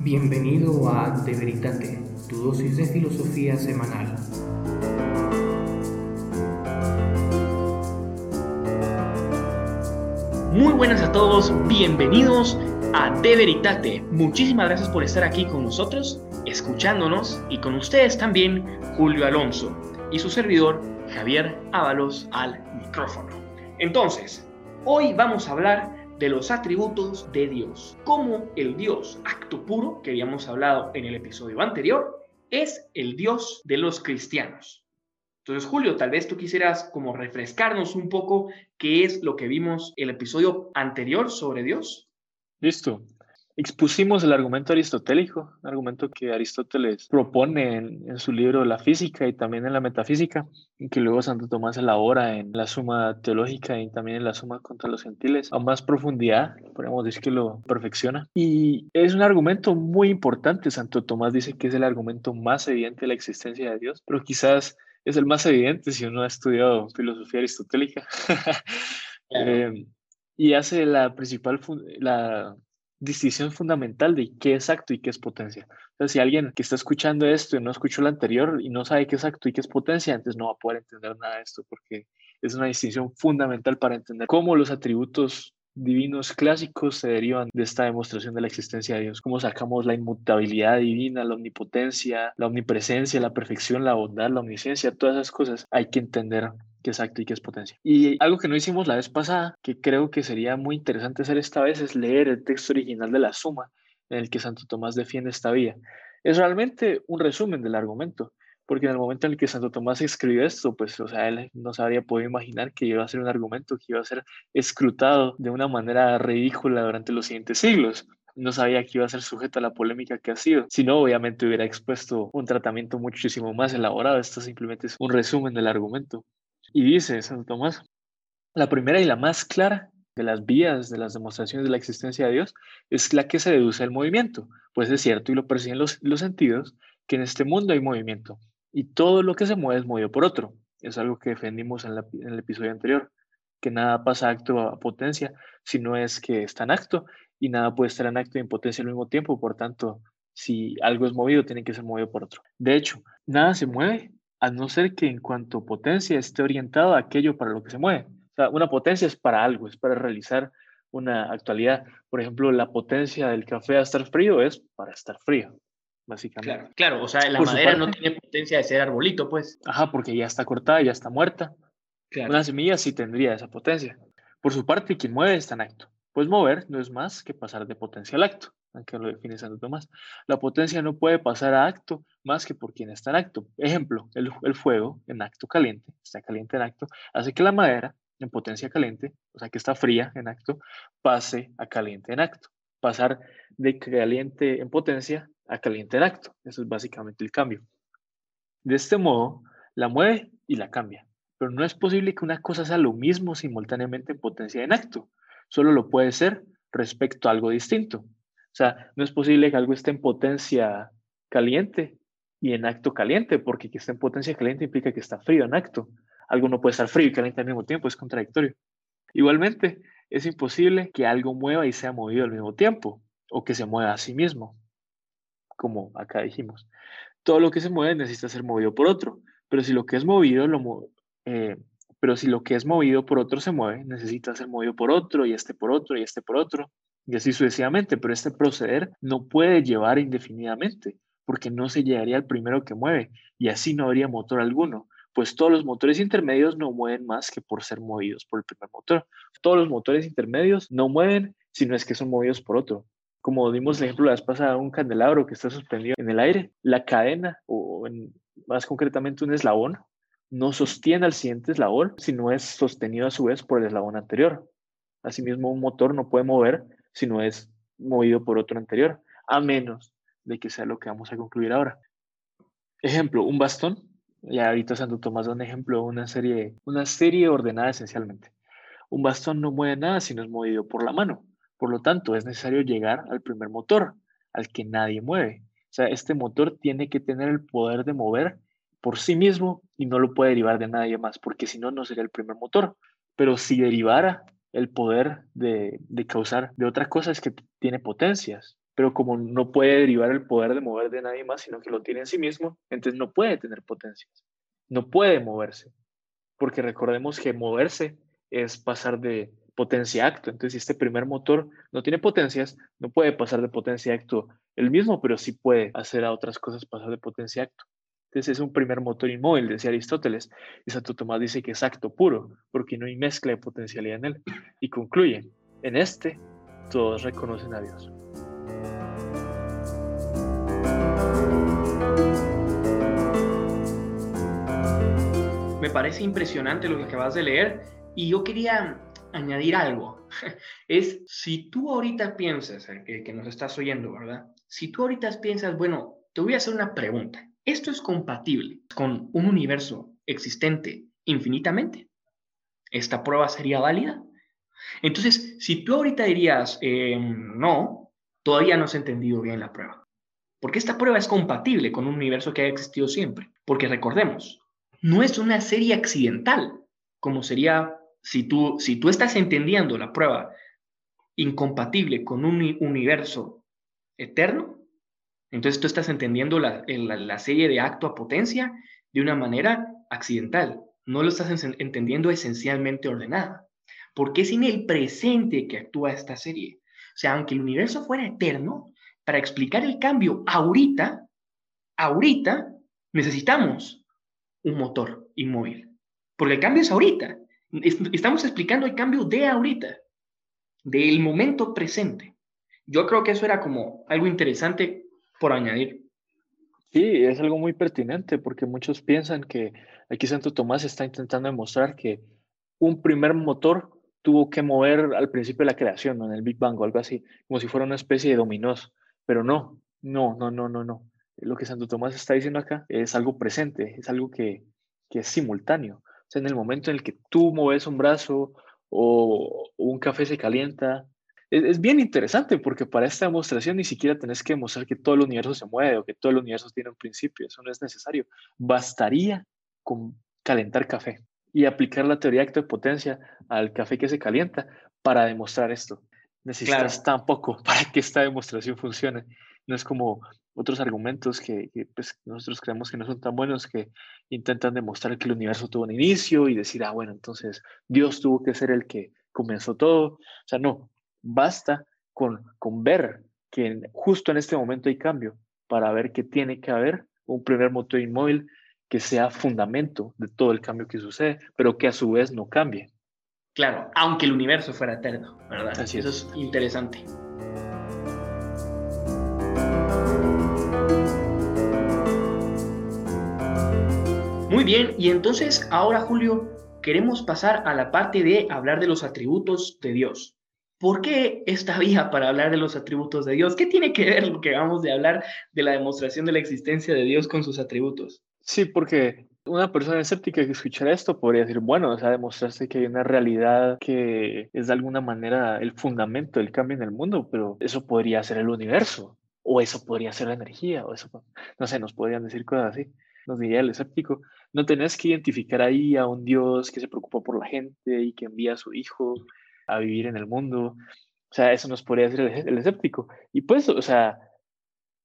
Bienvenido a De Veritate, tu dosis de filosofía semanal. Muy buenas a todos, bienvenidos a De Veritate. Muchísimas gracias por estar aquí con nosotros, escuchándonos y con ustedes también Julio Alonso y su servidor Javier Ábalos al micrófono. Entonces, hoy vamos a hablar de los atributos de Dios. Como el Dios acto puro, que habíamos hablado en el episodio anterior, es el Dios de los cristianos. Entonces, Julio, tal vez tú quisieras como refrescarnos un poco qué es lo que vimos el episodio anterior sobre Dios. Listo. Expusimos el argumento aristotélico, un argumento que Aristóteles propone en, su libro La física y también en la metafísica, y que luego Santo Tomás elabora en la suma teológica y también en la suma contra los gentiles, a más profundidad, podemos decir que lo perfecciona. Y es un argumento muy importante, Santo Tomás dice que es el argumento más evidente de la existencia de Dios, pero quizás es el más evidente si uno ha estudiado filosofía aristotélica. Eh, y hace la principal, la distinción fundamental de qué es acto y qué es potencia. O si alguien que está escuchando esto y no escuchó lo anterior y no sabe qué es acto y qué es potencia, entonces no va a poder entender nada de esto porque es una distinción fundamental para entender cómo los atributos divinos clásicos se derivan de esta demostración de la existencia de Dios. Cómo sacamos la inmutabilidad divina, la omnipotencia, la omnipresencia, la perfección, la bondad, la omnisciencia, todas esas cosas hay que entender qué es acto y qué es potencia. Y algo que no hicimos la vez pasada, que creo que sería muy interesante hacer esta vez, es leer el texto original de la suma en el que Santo Tomás defiende esta vía. Es realmente un resumen del argumento, porque en el momento en el que Santo Tomás escribió esto, pues, o sea, él no se habría podido imaginar que iba a ser un argumento que iba a ser escrutado de una manera ridícula durante los siguientes siglos no sabía que iba a ser sujeto a la polémica que ha sido. Si no, obviamente hubiera expuesto un tratamiento muchísimo más elaborado. Esto simplemente es un resumen del argumento. Y dice Santo Tomás, la primera y la más clara de las vías de las demostraciones de la existencia de Dios es la que se deduce el movimiento, pues es cierto y lo perciben los, los sentidos que en este mundo hay movimiento y todo lo que se mueve es movido por otro. Es algo que defendimos en, el episodio anterior, que nada pasa acto a potencia, sino es que está en acto y nada puede estar en acto y en potencia al mismo tiempo, por tanto, si algo es movido, tiene que ser movido por otro. De hecho, nada se mueve a no ser que en cuanto potencia esté orientado a aquello para lo que se mueve. O sea, una potencia es para algo, es para realizar una actualidad. Por ejemplo, la potencia del café a estar frío es para estar frío, básicamente. Claro, claro o sea, la madera no tiene potencia de ser arbolito, pues. Ajá, porque ya está cortada, ya está muerta. Una semilla sí tendría esa potencia. Por su parte, quien mueve está en acto. Pues mover no es más que pasar de potencia al acto aunque lo define Santo Tomás. La potencia no puede pasar a acto más que por quien está en acto. Ejemplo, el, el, fuego en acto caliente, está caliente en acto, hace que la madera en potencia caliente, o sea que está fría en acto, pase a caliente en acto. Pasar de caliente en potencia a caliente en acto. Eso es básicamente el cambio. De este modo, la mueve y la cambia. Pero no es posible que una cosa sea lo mismo simultáneamente en potencia y en acto. Solo lo puede ser respecto a algo distinto. O sea, no es posible que algo esté en potencia caliente y en acto caliente, porque que esté en potencia caliente implica que está frío en acto. Algo no puede estar frío y caliente al mismo tiempo, es contradictorio. Igualmente, es imposible que algo mueva y sea movido al mismo tiempo, o que se mueva a sí mismo, como acá dijimos. Todo lo que se mueve necesita ser movido por otro, pero si lo que es movido, lo eh, pero si lo que es movido por otro se mueve, necesita ser movido por otro, y este por otro, y este por otro, y así sucesivamente, pero este proceder no puede llevar indefinidamente, porque no se llegaría al primero que mueve, y así no habría motor alguno, pues todos los motores intermedios no mueven más que por ser movidos por el primer motor. Todos los motores intermedios no mueven si no es que son movidos por otro. Como dimos el ejemplo la vez pasada, un candelabro que está suspendido en el aire, la cadena, o más concretamente un eslabón, no sostiene al siguiente eslabón si no es sostenido a su vez por el eslabón anterior. Asimismo, un motor no puede mover si no es movido por otro anterior, a menos de que sea lo que vamos a concluir ahora. Ejemplo, un bastón. Ya ahorita Santo Tomás da un ejemplo, una serie, una serie ordenada esencialmente. Un bastón no mueve nada si no es movido por la mano. Por lo tanto, es necesario llegar al primer motor, al que nadie mueve. O sea, este motor tiene que tener el poder de mover por sí mismo y no lo puede derivar de nadie más, porque si no, no sería el primer motor. Pero si derivara el poder de, causar de otra cosa es que tiene potencias. pero como no puede derivar el poder de mover de nadie más, sino que lo tiene en sí mismo, entonces no puede tener potencias, no puede moverse, porque recordemos que moverse es pasar de potencia acto. Entonces, si este primer motor no tiene potencias, no puede pasar de potencia acto el mismo, pero sí puede hacer a otras cosas pasar de potencia acto. Entonces es un primer motor inmóvil, decía Aristóteles, y Santo Tomás dice que es acto puro, porque no hay mezcla de potencialidad en él. Y concluye, en este todos reconocen a Dios. Me parece impresionante lo que acabas de leer y yo quería añadir algo. Es si tú ahorita piensas, que, que nos estás oyendo, ¿verdad? Si tú ahorita piensas, bueno, te voy a hacer una pregunta. ¿Esto es compatible con un universo existente infinitamente? ¿Esta prueba sería válida? Entonces, si tú ahorita dirías, em, no, todavía no has entendido bien la prueba. Porque esta prueba es compatible con un universo que ha existido siempre. Porque recordemos, no es una serie accidental, como sería si tú, si tú estás entendiendo la prueba incompatible con un universo eterno, entonces tú estás entendiendo la, serie de acto a potencia de una manera accidental, no lo estás entendiendo esencialmente ordenada, porque es en el presente que actúa esta serie. O sea, aunque el universo fuera eterno, para explicar el cambio ahorita, ahorita necesitamos un motor inmóvil, porque el cambio es ahorita. Estamos explicando el cambio de ahorita, del momento presente. Yo creo que eso era como algo interesante por añadir. Sí, es algo muy pertinente porque muchos piensan que aquí Santo Tomás está intentando demostrar que un primer motor tuvo que mover al principio de la creación, en el Big Bang o algo así, como si fuera una especie de dominós, pero no, no, no, no, no, no. Lo que Santo Tomás está diciendo acá es algo presente, es algo que, que es simultáneo. O sea, en el momento en el que tú mueves un brazo o un café se calienta es, bien interesante porque para esta demostración ni siquiera tenés que demostrar que todo el universo se mueve o que todo el universo tiene un principio, eso no es necesario. Bastaría con calentar café y aplicar la teoría de acto de potencia al café que se calienta para demostrar esto. Necesitas tan poco para que esta demostración funcione. No es como otros argumentos que, pues, nosotros creemos que no son tan buenos que intentan demostrar que el universo tuvo un inicio y decir, ah, bueno, entonces Dios tuvo que ser el que comenzó todo. O sea, no, Basta con, con ver que justo en este momento hay cambio para ver que tiene que haber un primer motor inmóvil que sea fundamento de todo el cambio que sucede, pero que a su vez no cambie. Claro, aunque el universo fuera eterno, ¿verdad? Eso es interesante. Muy bien, y entonces ahora Julio, queremos pasar a la parte de hablar de los atributos de Dios. ¿Por qué esta vía para hablar de los atributos de Dios? ¿Qué tiene que ver lo que vamos de hablar de la demostración de la existencia de Dios con sus atributos? Sí, porque una persona escéptica que escuchara esto podría decir, bueno, o sea, demostraste que hay una realidad que es de alguna manera el fundamento del cambio en el mundo, pero eso podría ser el universo, o eso podría ser la energía, o eso, no sé, nos podrían decir cosas así. Nos diría el escéptico, no tenés que identificar ahí a un Dios que se preocupa por la gente y que envía a su hijo a vivir en el mundo. O sea, eso nos podría decir el, escéptico. Y pues, o sea,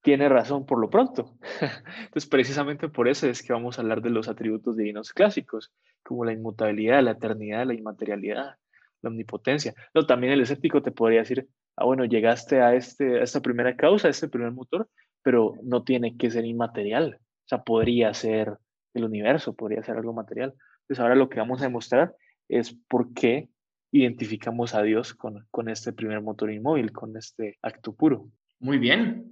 tiene razón por lo pronto. Entonces, precisamente por eso es que vamos a hablar de los atributos divinos clásicos, como la inmutabilidad, la eternidad, la inmaterialidad, la omnipotencia. No, también el escéptico te podría decir, ah, bueno, llegaste a, este, a esta primera causa, a este primer motor, pero no tiene que ser inmaterial. O sea, podría ser el universo, podría ser algo material. Entonces, ahora lo que vamos a demostrar es por qué identificamos a Dios con, con este primer motor inmóvil, con este acto puro. Muy bien,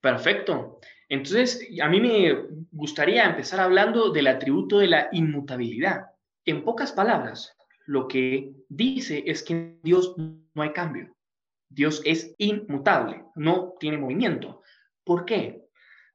perfecto. Entonces, a mí me gustaría empezar hablando del atributo de la inmutabilidad. En pocas palabras, lo que dice es que en Dios no hay cambio. Dios es inmutable, no tiene movimiento. ¿Por qué?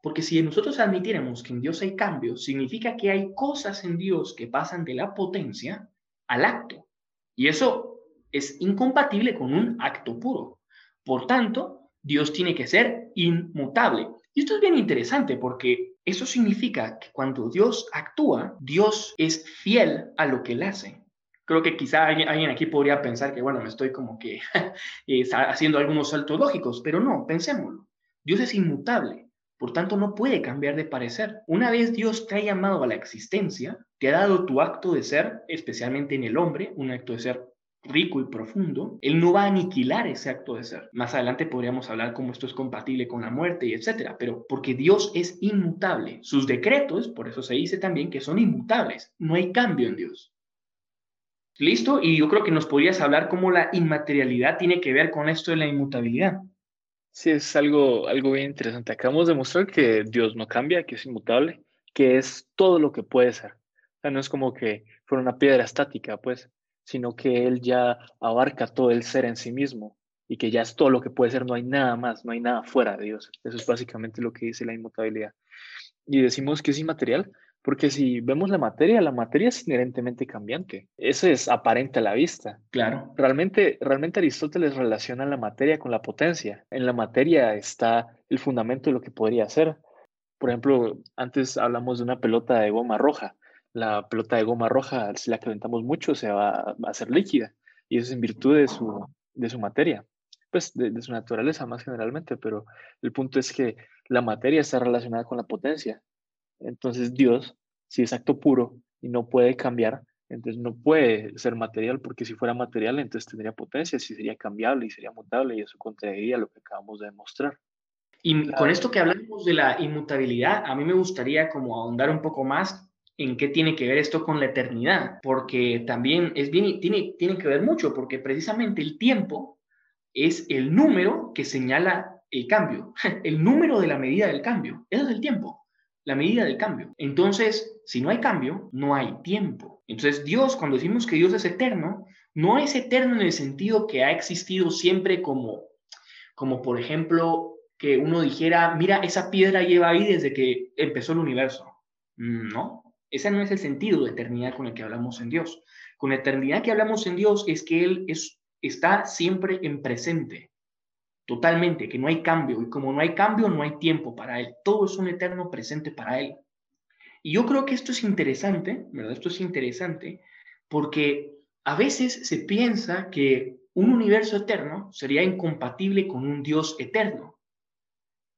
Porque si nosotros admitiéramos que en Dios hay cambio, significa que hay cosas en Dios que pasan de la potencia al acto. Y eso es incompatible con un acto puro. Por tanto, Dios tiene que ser inmutable. Y esto es bien interesante porque eso significa que cuando Dios actúa, Dios es fiel a lo que él hace. Creo que quizá alguien, aquí podría pensar que, bueno, me estoy como que eh, haciendo algunos saltos lógicos, pero no, pensémoslo. Dios es inmutable, por tanto no puede cambiar de parecer. Una vez Dios te ha llamado a la existencia, te ha dado tu acto de ser, especialmente en el hombre, un acto de ser rico y profundo, Él no va a aniquilar ese acto de ser. Más adelante podríamos hablar cómo esto es compatible con la muerte y etcétera, pero porque Dios es inmutable, sus decretos, por eso se dice también que son inmutables, no hay cambio en Dios. ¿Listo? Y yo creo que nos podrías hablar cómo la inmaterialidad tiene que ver con esto de la inmutabilidad. Sí, es algo, algo bien interesante. Acabamos de mostrar que Dios no cambia, que es inmutable, que es todo lo que puede ser. Sea, no es como que fuera una piedra estática, pues, sino que Él ya abarca todo el ser en sí mismo y que ya es todo lo que puede ser, no hay nada más, no hay nada fuera de Dios. Eso es básicamente lo que dice la inmutabilidad. Y decimos que es inmaterial porque si vemos la materia, la materia es inherentemente cambiante. Eso es aparente a la vista. Claro. Realmente, realmente Aristóteles relaciona la materia con la potencia. En la materia está el fundamento de lo que podría ser. Por ejemplo, antes hablamos de una pelota de goma roja la pelota de goma roja, si la calentamos mucho, se va, a hacer líquida. Y eso es en virtud de su, de su materia, pues de, su naturaleza más generalmente. Pero el punto es que la materia está relacionada con la potencia. Entonces Dios, si es acto puro y no puede cambiar, entonces no puede ser material, porque si fuera material, entonces tendría potencia, si sería cambiable y sería mutable, y eso contradiría lo que acabamos de demostrar. Y con esto que hablamos de la inmutabilidad, a mí me gustaría como ahondar un poco más en qué tiene que ver esto con la eternidad, porque también es bien, tiene, tiene que ver mucho, porque precisamente el tiempo es el número que señala el cambio, el número de la medida del cambio, eso es el tiempo, la medida del cambio. Entonces, si no hay cambio, no hay tiempo. Entonces, Dios, cuando decimos que Dios es eterno, no es eterno en el sentido que ha existido siempre como, como por ejemplo, que uno dijera, mira, esa piedra lleva ahí desde que empezó el universo. No, ese no es el sentido de eternidad con el que hablamos en Dios. Con la eternidad que hablamos en Dios es que Él es, está siempre en presente, totalmente, que no hay cambio. Y como no hay cambio, no hay tiempo para Él. Todo es un eterno presente para Él. Y yo creo que esto es interesante, ¿verdad? Esto es interesante porque a veces se piensa que un universo eterno sería incompatible con un Dios eterno.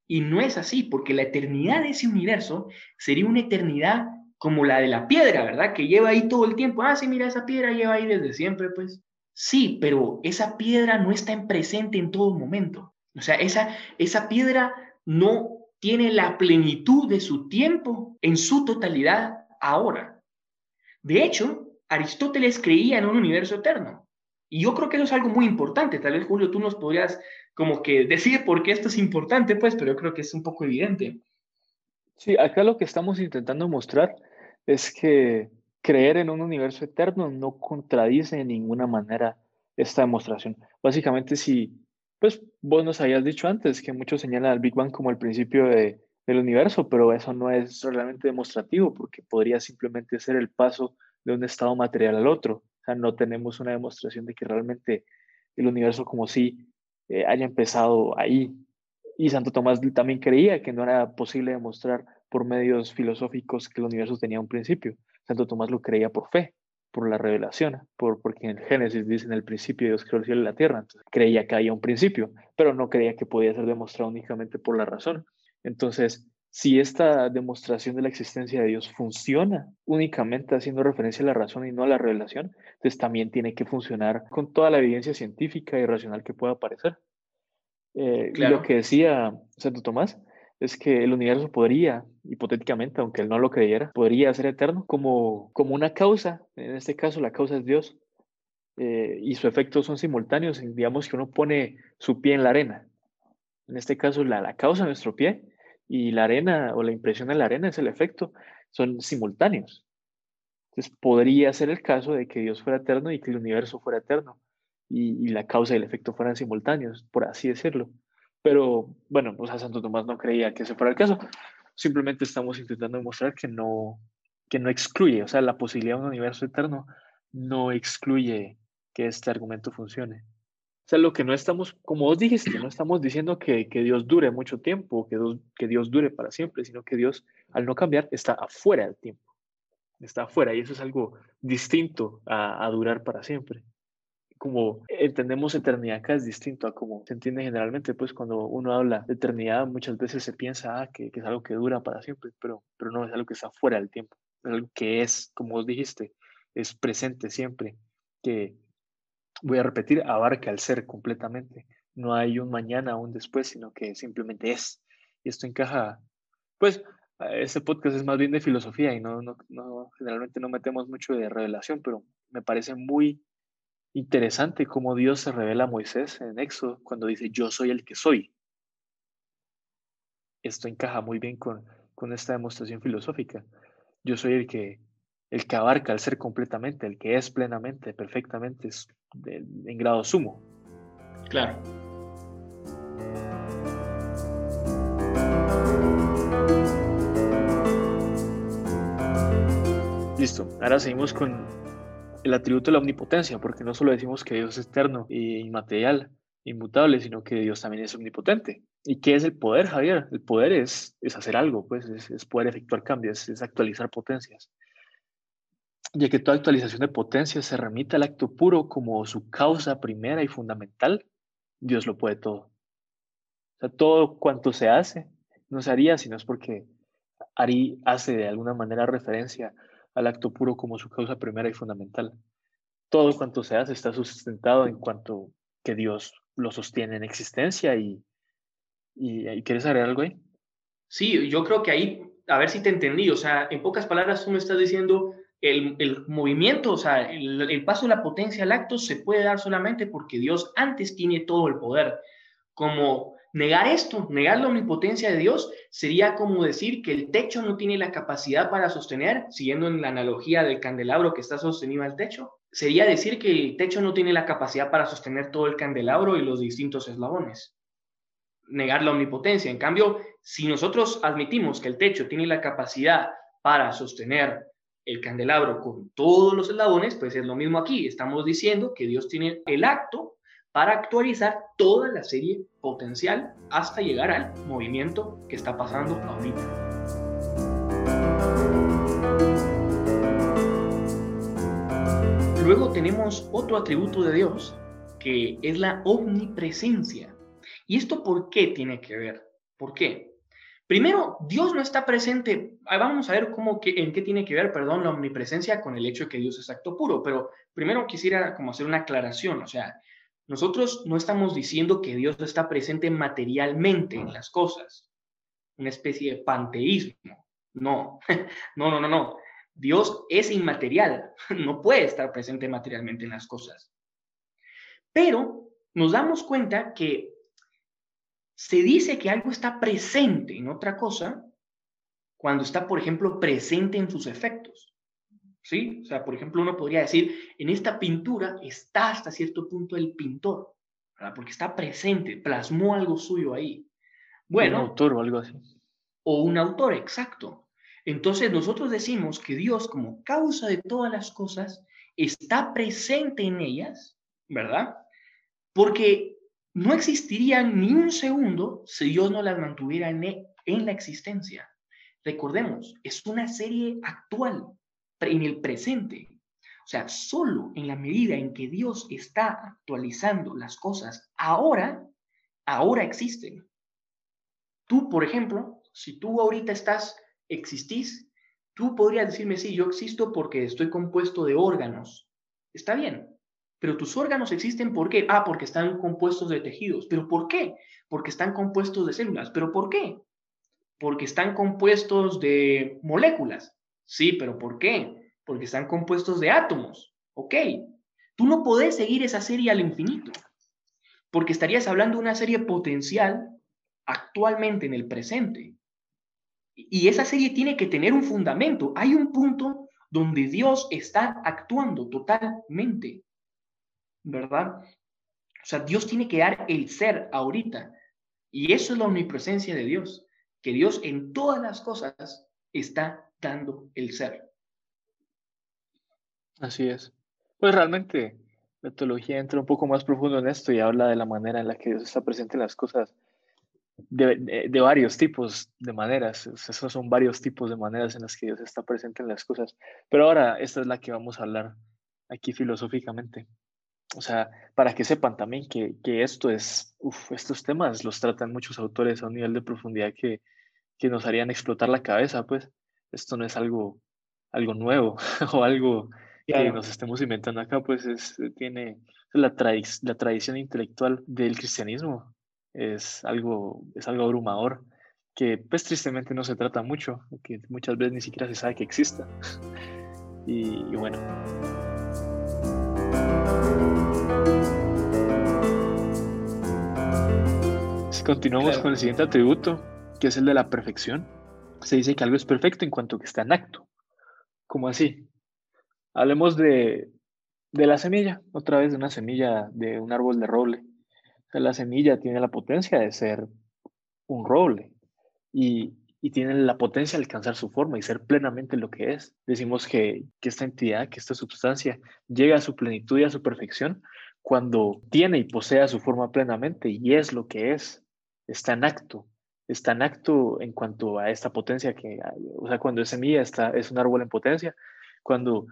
Y no es así, porque la eternidad de ese universo sería una eternidad como la de la piedra, ¿verdad? Que lleva ahí todo el tiempo. Ah, sí, mira, esa piedra lleva ahí desde siempre, pues. Sí, pero esa piedra no está en presente en todo momento. O sea, esa, esa piedra no tiene la plenitud de su tiempo en su totalidad ahora. De hecho, Aristóteles creía en un universo eterno. Y yo creo que eso es algo muy importante. Tal vez, Julio, tú nos podrías como que decir por qué esto es importante, pues, pero yo creo que es un poco evidente. Sí, acá lo que estamos intentando mostrar es que creer en un universo eterno no contradice de ninguna manera esta demostración. Básicamente, si, pues vos nos habías dicho antes que muchos señalan al Big Bang como el principio de, del universo, pero eso no es realmente demostrativo porque podría simplemente ser el paso de un estado material al otro. O sea, no tenemos una demostración de que realmente el universo como si eh, haya empezado ahí. Y Santo Tomás también creía que no era posible demostrar por medios filosóficos que el universo tenía un principio. Santo Tomás lo creía por fe, por la revelación, por, porque en el Génesis dice en el principio Dios creó el cielo y la tierra. Entonces, creía que había un principio, pero no creía que podía ser demostrado únicamente por la razón. Entonces, si esta demostración de la existencia de Dios funciona únicamente haciendo referencia a la razón y no a la revelación, entonces también tiene que funcionar con toda la evidencia científica y racional que pueda aparecer. Eh, Lo que decía Santo Tomás es que el universo podría, hipotéticamente, aunque él no lo creyera, podría ser eterno como, como una causa. En este caso, la causa es Dios. Eh, y sus efectos son simultáneos. Digamos que uno pone su pie en la arena. En este caso, la, la causa es nuestro pie y la arena o la impresión de la arena es el efecto. Son simultáneos. Entonces, podría ser el caso de que Dios fuera eterno y que el universo fuera eterno y, la causa y el efecto fueran simultáneos, por así decirlo. Pero bueno, pues a Santo Tomás no creía que ese fuera el caso. Simplemente estamos intentando demostrar que no, que no excluye, o sea, la posibilidad de un universo eterno no excluye que este argumento funcione. O sea, lo que no estamos, como vos dijiste, no estamos diciendo que, que Dios dure mucho tiempo, que Dios, que Dios dure para siempre, sino que Dios, al no cambiar, está afuera del tiempo. está afuera y eso es algo distinto a, durar para siempre. Como entendemos eternidad acá es distinto a como se entiende generalmente, pues cuando uno habla de eternidad muchas veces se piensa ah, que, que, es algo que dura para siempre, pero, pero no es algo que está fuera del tiempo, es algo que es, como vos dijiste, es presente siempre, que voy a repetir, abarca al ser completamente. No hay un mañana o un después, sino que simplemente es. Y esto encaja, pues, este podcast es más bien de filosofía y no, no, no, generalmente no metemos mucho de revelación, pero me parece muy interesante cómo Dios se revela a Moisés en Éxodo cuando dice, yo soy el que soy. Esto encaja muy bien con, con esta demostración filosófica. Yo soy el que, el que abarca al ser completamente, el que es plenamente, perfectamente, en grado sumo. Claro. Listo, ahora seguimos con el atributo de la omnipotencia, porque no solo decimos que Dios es eterno e inmaterial, inmutable, sino que Dios también es omnipotente. ¿Y qué es el poder, Javier? El poder es, es hacer algo, pues es, poder efectuar cambios, es actualizar potencias ya que toda actualización de potencia se remite al acto puro como su causa primera y fundamental, Dios lo puede todo. O sea, todo cuanto se hace no se haría si no es porque Ari hace de alguna manera referencia al acto puro como su causa primera y fundamental. Todo cuanto se hace está sustentado en cuanto que Dios lo sostiene en existencia y, y, ¿quieres agregar algo ahí? Sí, yo creo que ahí, a ver si te entendí, o sea, en pocas palabras tú me estás diciendo el, movimiento, o sea, el, paso de la potencia al acto se puede dar solamente porque Dios antes tiene todo el poder. Como negar esto, negar la omnipotencia de Dios, sería como decir que el techo no tiene la capacidad para sostener, siguiendo en la analogía del candelabro que está sostenido al techo, sería decir que el techo no tiene la capacidad para sostener todo el candelabro y los distintos eslabones. Negar la omnipotencia. En cambio, si nosotros admitimos que el techo tiene la capacidad para sostener el candelabro con todos los eslabones, pues es lo mismo aquí. Estamos diciendo que Dios tiene el acto para actualizar toda la serie potencial hasta llegar al movimiento que está pasando ahorita. Luego tenemos otro atributo de Dios, que es la omnipresencia. ¿Y esto por qué tiene que ver? ¿Por qué? Primero, Dios no está presente. Vamos a ver cómo que, en qué tiene que ver, perdón, la omnipresencia con el hecho de que Dios es acto puro. Pero primero quisiera como hacer una aclaración. O sea, nosotros no estamos diciendo que Dios está presente materialmente en las cosas. Una especie de panteísmo. No, no, no, no, no. Dios es inmaterial. No puede estar presente materialmente en las cosas. Pero nos damos cuenta que se dice que algo está presente en otra cosa cuando está, por ejemplo, presente en sus efectos. ¿Sí? O sea, por ejemplo, uno podría decir, en esta pintura está hasta cierto punto el pintor, ¿verdad? porque está presente, plasmó algo suyo ahí. Bueno. Un autor o algo así. O un autor, exacto. Entonces nosotros decimos que Dios, como causa de todas las cosas, está presente en ellas, ¿verdad? Porque no existirían ni un segundo si Dios no las mantuviera en, en la existencia. Recordemos, es una serie actual, en el presente. O sea, solo en la medida en que Dios está actualizando las cosas ahora, ahora existen. Tú, por ejemplo, si tú ahorita estás, existís, tú podrías decirme, sí, yo existo porque estoy compuesto de órganos. Está bien, pero tus órganos existen ¿por qué? Ah, porque están compuestos de tejidos. ¿Pero por qué? Porque están compuestos de células. ¿Pero por qué? Porque están compuestos de moléculas. Sí, pero ¿por qué? Porque están compuestos de átomos. Ok. Tú no podés seguir esa serie al infinito. Porque estarías hablando de una serie potencial actualmente en el presente. Y esa serie tiene que tener un fundamento. Hay un punto donde Dios está actuando totalmente. ¿verdad? O sea, Dios tiene que dar el ser ahorita. Y eso es la omnipresencia de Dios, que Dios en todas las cosas está el ser. Así es. Pues realmente la teología entra un poco más profundo en esto y habla de la manera en la que Dios está presente en las cosas de, varios tipos de maneras. Esos son varios tipos de maneras en las que Dios está presente en las cosas. Pero ahora esta es la que vamos a hablar aquí filosóficamente. O sea, para que sepan también que, que esto es, uf, estos temas los tratan muchos autores a un nivel de profundidad que, que nos harían explotar la cabeza, pues esto no es algo, algo nuevo o algo que nos estemos inventando acá, pues es, tiene la, la tradición intelectual del cristianismo es algo, es algo abrumador que pues tristemente no se trata mucho, que muchas veces ni siquiera se sabe que exista. y, bueno. Si continuamos con el siguiente atributo, que es el de la perfección, se dice que algo es perfecto en cuanto que está en acto. ¿Cómo así? Hablemos de, de la semilla, otra vez de una semilla de un árbol de roble la semilla tiene la potencia de ser un roble y, tiene la potencia de alcanzar su forma y ser plenamente lo que es. Decimos que, esta entidad, que esta sustancia llega a su plenitud y a su perfección cuando tiene y posee su forma plenamente y es lo que es, está en acto, está en acto en cuanto a esta potencia que, o sea, cuando es semilla está, es un árbol en potencia, cuando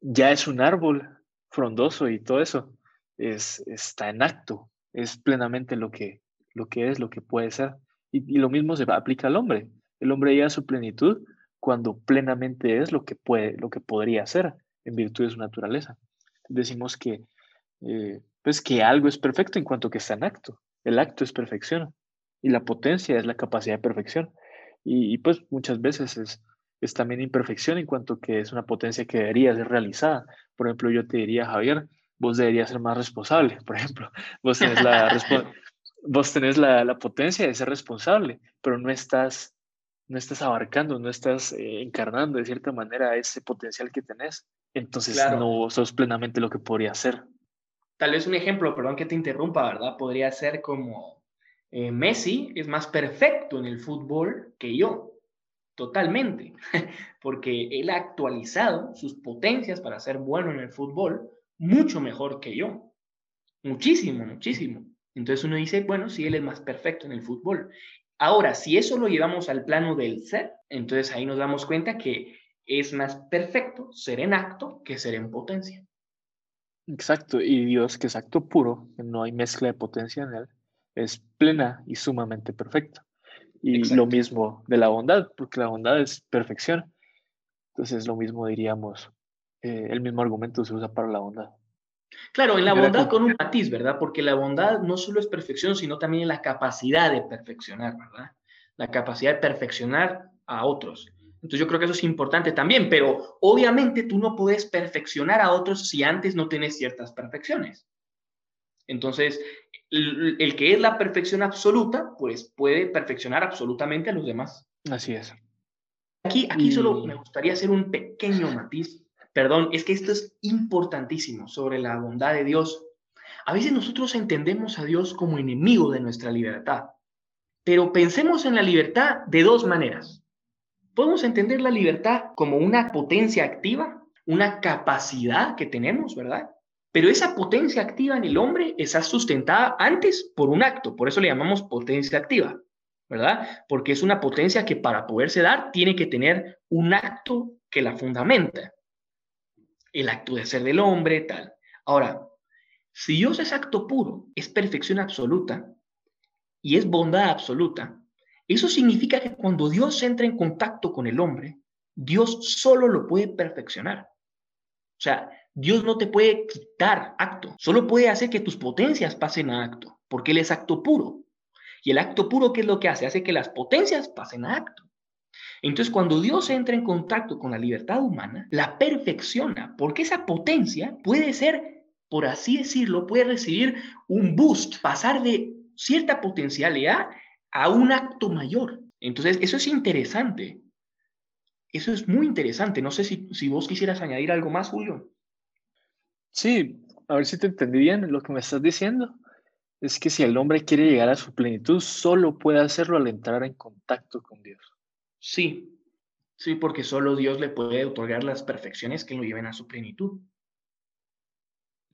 ya es un árbol frondoso y todo eso, es, está en acto, es plenamente lo que, lo que es, lo que puede ser. Y, lo mismo se aplica al hombre. El hombre llega a su plenitud cuando plenamente es lo que puede, lo que podría ser en virtud de su naturaleza. Decimos que, eh, pues que algo es perfecto en cuanto que está en acto. El acto es perfección y la potencia es la capacidad de perfección. Y, pues muchas veces es, es también imperfección en cuanto que es una potencia que debería ser realizada. Por ejemplo, yo te diría, Javier, vos deberías ser más responsable, por ejemplo. Vos tenés la, vos tenés la, potencia de ser responsable, pero no estás, no estás abarcando, no estás eh, encarnando de cierta manera ese potencial que tenés. Entonces no sos plenamente lo que podría ser. Tal vez un ejemplo, perdón que te interrumpa, ¿verdad? Podría ser como eh, Messi es más perfecto en el fútbol que yo, totalmente, porque él ha actualizado sus potencias para ser bueno en el fútbol mucho mejor que yo. Muchísimo, muchísimo. Entonces uno dice, bueno, si él es más perfecto en el fútbol. Ahora, si eso lo llevamos al plano del ser, entonces ahí nos damos cuenta que es más perfecto ser en acto que ser en potencia. Exacto, y Dios, que es acto puro, no hay mezcla de potencia en él, es plena y sumamente perfecto. Y lo mismo de la bondad, porque la bondad es perfección. Entonces, lo mismo diríamos eh, el mismo argumento se usa para la bondad. Claro, en la bondad con un matiz, ¿verdad? Porque la bondad no solo es perfección, sino también la capacidad de perfeccionar, ¿verdad? La capacidad de perfeccionar a otros. Entonces yo creo que eso es importante también, pero obviamente tú no puedes perfeccionar a otros si antes no tienes ciertas perfecciones. Entonces, el, el, que es la perfección absoluta, pues puede perfeccionar absolutamente a los demás. Así es. Aquí, aquí solo me gustaría hacer un pequeño matiz Perdón, es que esto es importantísimo sobre la bondad de Dios. A veces nosotros entendemos a Dios como enemigo de nuestra libertad, pero pensemos en la libertad de dos maneras. Podemos entender la libertad como una potencia activa, una capacidad que tenemos, ¿verdad? Pero esa potencia activa en el hombre está sustentada antes por un acto, por eso le llamamos potencia activa, ¿verdad? Porque es una potencia que para poderse dar tiene que tener un acto que la fundamenta el acto de ser del hombre, tal. Ahora, si Dios es acto puro, es perfección absoluta y es bondad absoluta, eso significa que cuando Dios entra en contacto con el hombre, Dios solo lo puede perfeccionar. O sea, Dios no te puede quitar acto, solo puede hacer que tus potencias pasen a acto, porque Él es acto puro. Y el acto puro, ¿qué es lo que hace? Hace que las potencias pasen a acto. Entonces, cuando Dios entra en contacto con la libertad humana, la perfecciona, porque esa potencia puede ser, por así decirlo, puede recibir un boost, pasar de cierta potencialidad a un acto mayor. Entonces, eso es interesante. Eso es muy interesante. No sé si, si vos quisieras añadir algo más, Julio. Sí, a ver si te entendí bien lo que me estás diciendo. Es que si el hombre quiere llegar a su plenitud, solo puede hacerlo al entrar en contacto con Dios. Sí, sí, porque solo Dios le puede otorgar las perfecciones que lo lleven a su plenitud.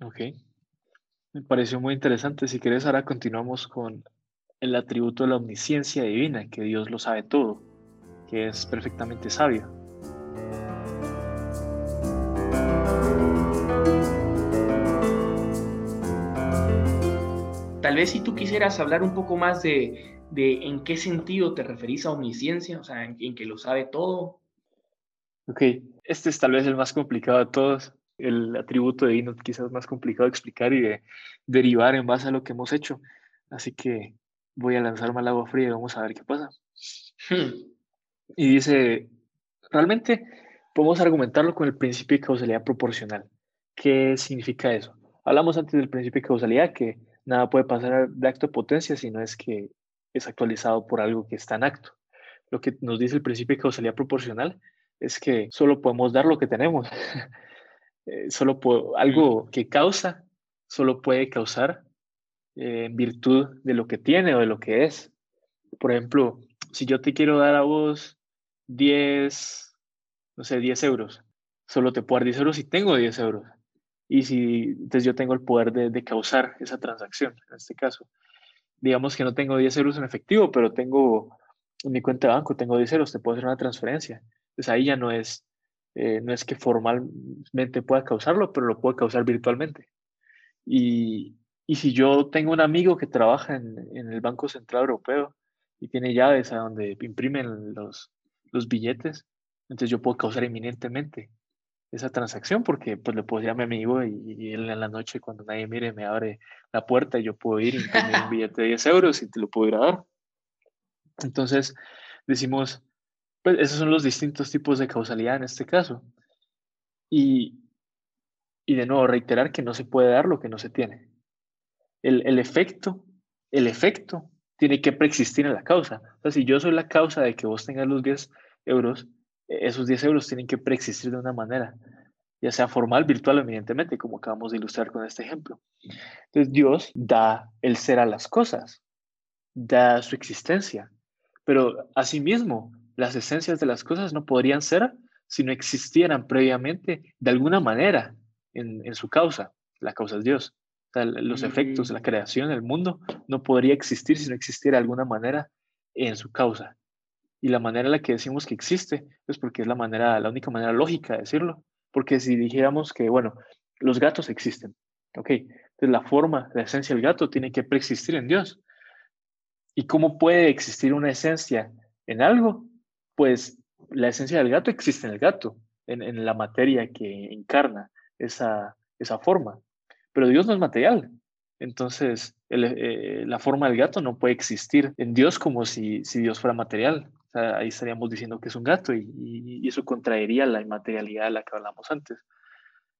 Ok. Me pareció muy interesante. Si quieres, ahora continuamos con el atributo de la omnisciencia divina, que Dios lo sabe todo, que es perfectamente sabio. Tal vez si tú quisieras hablar un poco más de, en qué sentido te referís a omnisciencia, o sea, en, que lo sabe todo. Ok, este es tal vez el más complicado de todos, el atributo divino quizás más complicado de explicar y de derivar en base a lo que hemos hecho. Así que voy a lanzarme al agua fría y vamos a ver qué pasa. Hmm. Y dice, realmente podemos argumentarlo con el principio de causalidad proporcional. ¿Qué significa eso? Hablamos antes del principio de causalidad, que nada puede pasar de acto de potencia si no es que es actualizado por algo que está en acto. Lo que nos dice el principio de causalidad proporcional es que solo podemos dar lo que tenemos. Eh, solo algo que causa, solo puede causar eh, en virtud de lo que tiene o de lo que es. Por ejemplo, si yo te quiero dar a vos 10, no sé, 10 euros, solo te puedo dar 10 euros si tengo 10 euros y si entonces yo tengo el poder de, causar esa transacción, en este caso. Digamos que no tengo 10 euros en efectivo, pero tengo en mi cuenta de banco, tengo 10 euros, te puedo hacer una transferencia. Entonces ahí ya no es, eh, no es que formalmente pueda causarlo, pero lo puedo causar virtualmente. Y, y si yo tengo un amigo que trabaja en, en, el Banco Central Europeo y tiene llaves a donde imprimen los, los billetes, entonces yo puedo causar eminentemente esa transacción porque pues le puedo decir a mi amigo y, él en la noche cuando nadie mire me abre la puerta y yo puedo ir y imprimir un billete de 10 euros y te lo puedo ir a dar. Entonces decimos, pues esos son los distintos tipos de causalidad en este caso. Y, y de nuevo reiterar que no se puede dar lo que no se tiene. El, el efecto, el efecto tiene que preexistir en la causa. O sea, si yo soy la causa de que vos tengas los 10 euros, esos 10 euros tienen que preexistir de una manera, ya sea formal, virtual evidentemente, como acabamos de ilustrar con este ejemplo. Entonces Dios da el ser a las cosas, da su existencia, pero asimismo las esencias de las cosas no podrían ser si no existieran previamente de alguna manera en, su causa. La causa es Dios. los efectos, la creación, el mundo, no podría existir si no existiera de alguna manera en su causa. Y la manera en la que decimos que existe es porque es la manera, la única manera lógica de decirlo. Porque si dijéramos que, bueno, los gatos existen, ¿ok? Entonces la forma, la esencia del gato tiene que preexistir en Dios. ¿Y cómo puede existir una esencia en algo? Pues la esencia del gato existe en el gato, en, la materia que encarna esa, esa forma. Pero Dios no es material. Entonces, eh, la forma del gato no puede existir en Dios como si, si Dios fuera material ahí estaríamos diciendo que es un gato y, eso contraería la inmaterialidad de la que hablamos antes.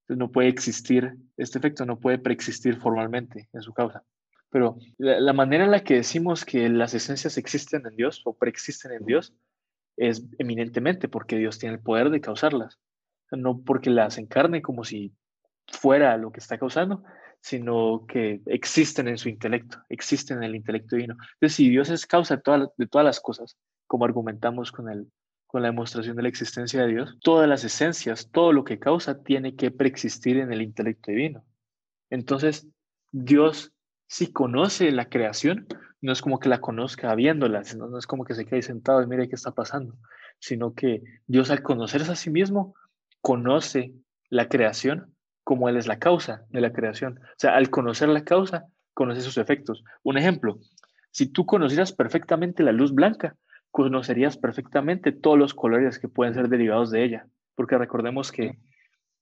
Entonces no puede existir, este efecto no puede preexistir formalmente en su causa. Pero la, manera en la que decimos que las esencias existen en Dios o preexisten en Dios es eminentemente porque Dios tiene el poder de causarlas. no porque las encarne como si fuera lo que está causando, sino que existen en su intelecto, existen en el intelecto divino. Entonces, si Dios es causa de todas las cosas, como argumentamos con, el, con la demostración de la existencia de Dios, todas las esencias, todo lo que causa tiene que preexistir en el intelecto divino. Entonces, Dios si conoce la creación, no es como que la conozca viéndola, no es como que se quede sentado y mire qué está pasando, sino que Dios al conocerse a sí mismo, conoce la creación como Él es la causa de la creación. O sea, al conocer la causa, conoce sus efectos. Un ejemplo, si tú conocieras perfectamente la luz blanca, conocerías perfectamente todos los colores que pueden ser derivados de ella, porque recordemos que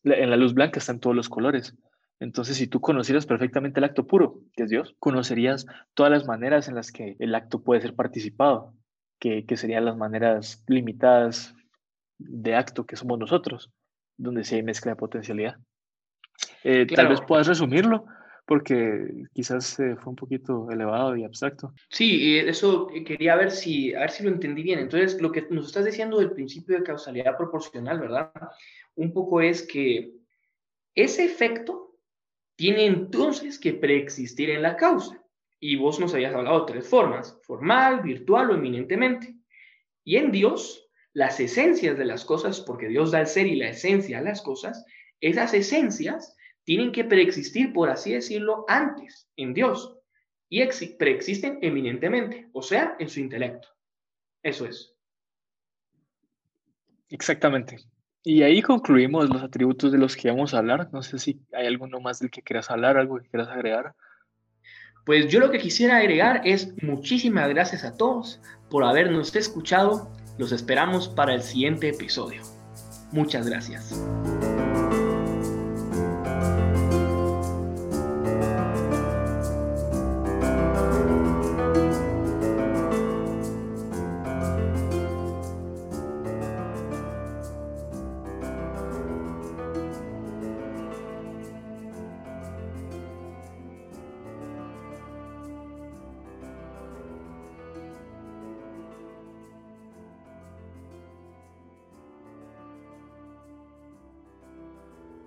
en la luz blanca están todos los colores. Entonces, si tú conocieras perfectamente el acto puro, que es Dios, conocerías todas las maneras en las que el acto puede ser participado, que, serían las maneras limitadas de acto que somos nosotros, donde sí hay mezcla de potencialidad. Eh, tal vez puedas resumirlo porque quizás fue un poquito elevado y abstracto. Sí, eso quería ver si, a ver si lo entendí bien. Entonces, lo que nos estás diciendo del principio de causalidad proporcional, ¿verdad? Un poco es que ese efecto tiene entonces que preexistir en la causa. Y vos nos habías hablado de tres formas, formal, virtual o eminentemente. Y en Dios, las esencias de las cosas, porque Dios da el ser y la esencia a las cosas, esas esencias tienen que preexistir, por así decirlo, antes en Dios. y preexisten eminentemente, o sea, en su intelecto. Eso es. Exactamente. Y ahí concluimos los atributos de los que íbamos a hablar. No sé si hay alguno más del que quieras hablar, algo que quieras agregar. Pues yo lo que quisiera agregar es muchísimas gracias a todos por habernos escuchado. Los esperamos para el siguiente episodio. Muchas gracias.